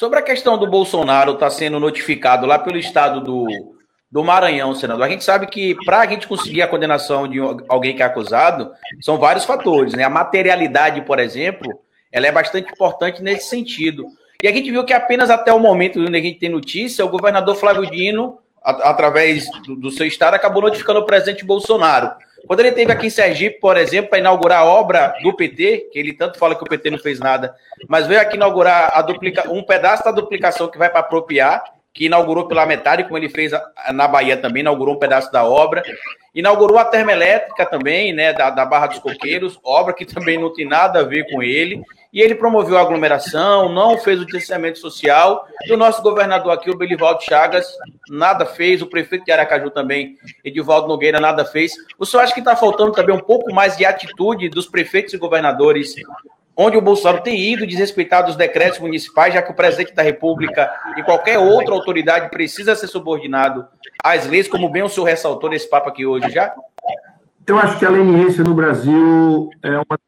Sobre a questão do Bolsonaro estar tá sendo notificado lá pelo estado do, do Maranhão, senador, a gente sabe que para a gente conseguir a condenação de alguém que é acusado, são vários fatores, né? A materialidade, por exemplo, ela é bastante importante nesse sentido. E a gente viu que apenas até o momento onde a gente tem notícia, o governador Flávio Dino, através do, do, seu estado, acabou notificando o presidente Bolsonaro. Quando ele teve aqui em Sergipe, por exemplo, para inaugurar a obra do PT, que ele tanto fala que o PT não fez nada, mas veio aqui inaugurar a duplica, um pedaço da duplicação que vai para apropriar, que inaugurou pela metade, como ele fez na Bahia também, inaugurou um pedaço da obra. Inaugurou a termoelétrica também, né, da, da Barra dos Coqueiros, obra que também não tem nada a ver com ele. E ele promoveu a aglomeração, não fez o distanciamento social. E o nosso governador aqui, o Belivaldo Chagas, nada fez. O prefeito de Aracaju também, Edivaldo Nogueira, nada fez. O senhor acha que está faltando também um pouco mais de atitude dos prefeitos e governadores onde o Bolsonaro tem ido desrespeitado os decretos municipais, já que o presidente da República e qualquer outra autoridade precisa ser subordinado às leis, como bem o senhor ressaltou nesse papo aqui hoje já? Eu acho que a leniência no Brasil é uma.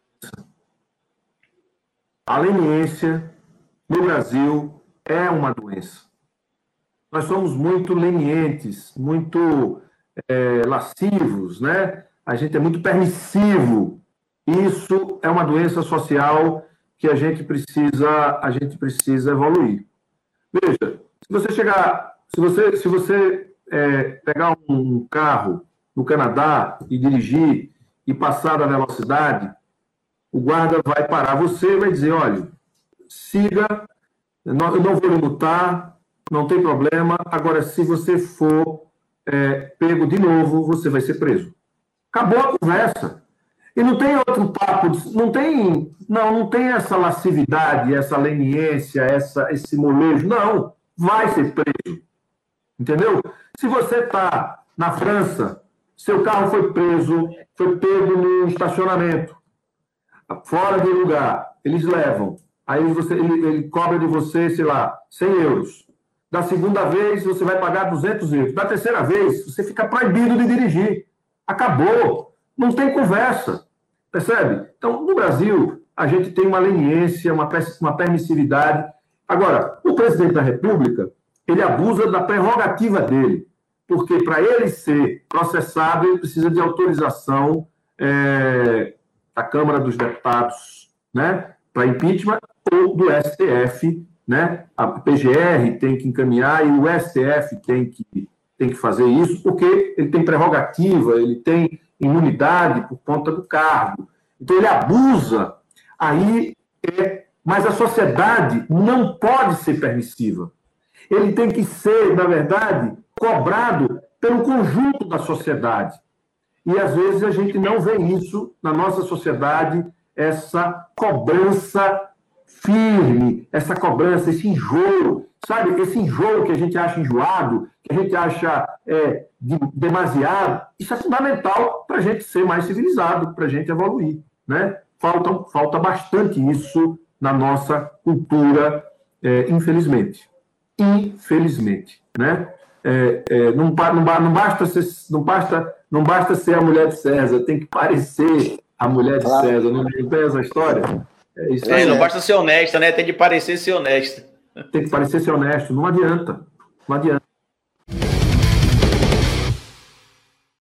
A leniência no Brasil é uma doença. Nós somos muito lenientes, muito é, lascivos, né? A gente é muito permissivo isso é uma doença social que a gente precisa, a gente precisa evoluir. Veja, se você chegar, se você, se você é, pegar um carro no Canadá e dirigir e passar da velocidade, o guarda vai parar você e vai dizer, olha, siga, eu não vou lhe multar, não tem problema. Agora, se você for é, pego de novo, você vai ser preso. Acabou a conversa. E não tem outro papo, não tem, não, não tem essa lascividade, essa leniência, essa, esse molejo. Não, vai ser preso. Entendeu? Se você está na França, seu carro foi preso, foi pego no estacionamento, fora de lugar, eles levam. Aí você, ele, ele cobra de você, sei lá, 100 euros. Da segunda vez, você vai pagar 200 euros. Da terceira vez, você fica proibido de dirigir. Acabou. Não tem conversa. Percebe? Então, no Brasil, a gente tem uma leniência, uma, uma permissividade. Agora, o presidente da República, ele abusa da prerrogativa dele, porque para ele ser processado, ele precisa de autorização é, da Câmara dos Deputados, né, para impeachment, ou do STF, né? A PGR tem que encaminhar e o STF tem que, tem que fazer isso, porque ele tem prerrogativa, ele tem imunidade por conta do cargo. Então ele abusa, aí é, mas a sociedade não pode ser permissiva. Ele tem que ser, na verdade, cobrado pelo conjunto da sociedade. E às vezes a gente não vê isso na nossa sociedade, essa cobrança firme, essa cobrança, esse enjoo, sabe? Esse enjoo que a gente acha enjoado, que a gente acha é, de, demasiado, isso é fundamental para a gente ser mais civilizado, para a gente evoluir, né? Falta, falta bastante isso na nossa cultura, é, infelizmente. Infelizmente, né? É, é, não, não, não, basta ser, não, basta, não basta ser a mulher de César, tem que parecer a mulher de César. Não, não tem essa história? É, isso é, não basta ser honesta, né? Tem que parecer ser honesta. Tem que parecer ser honesto. Não adianta. Não adianta.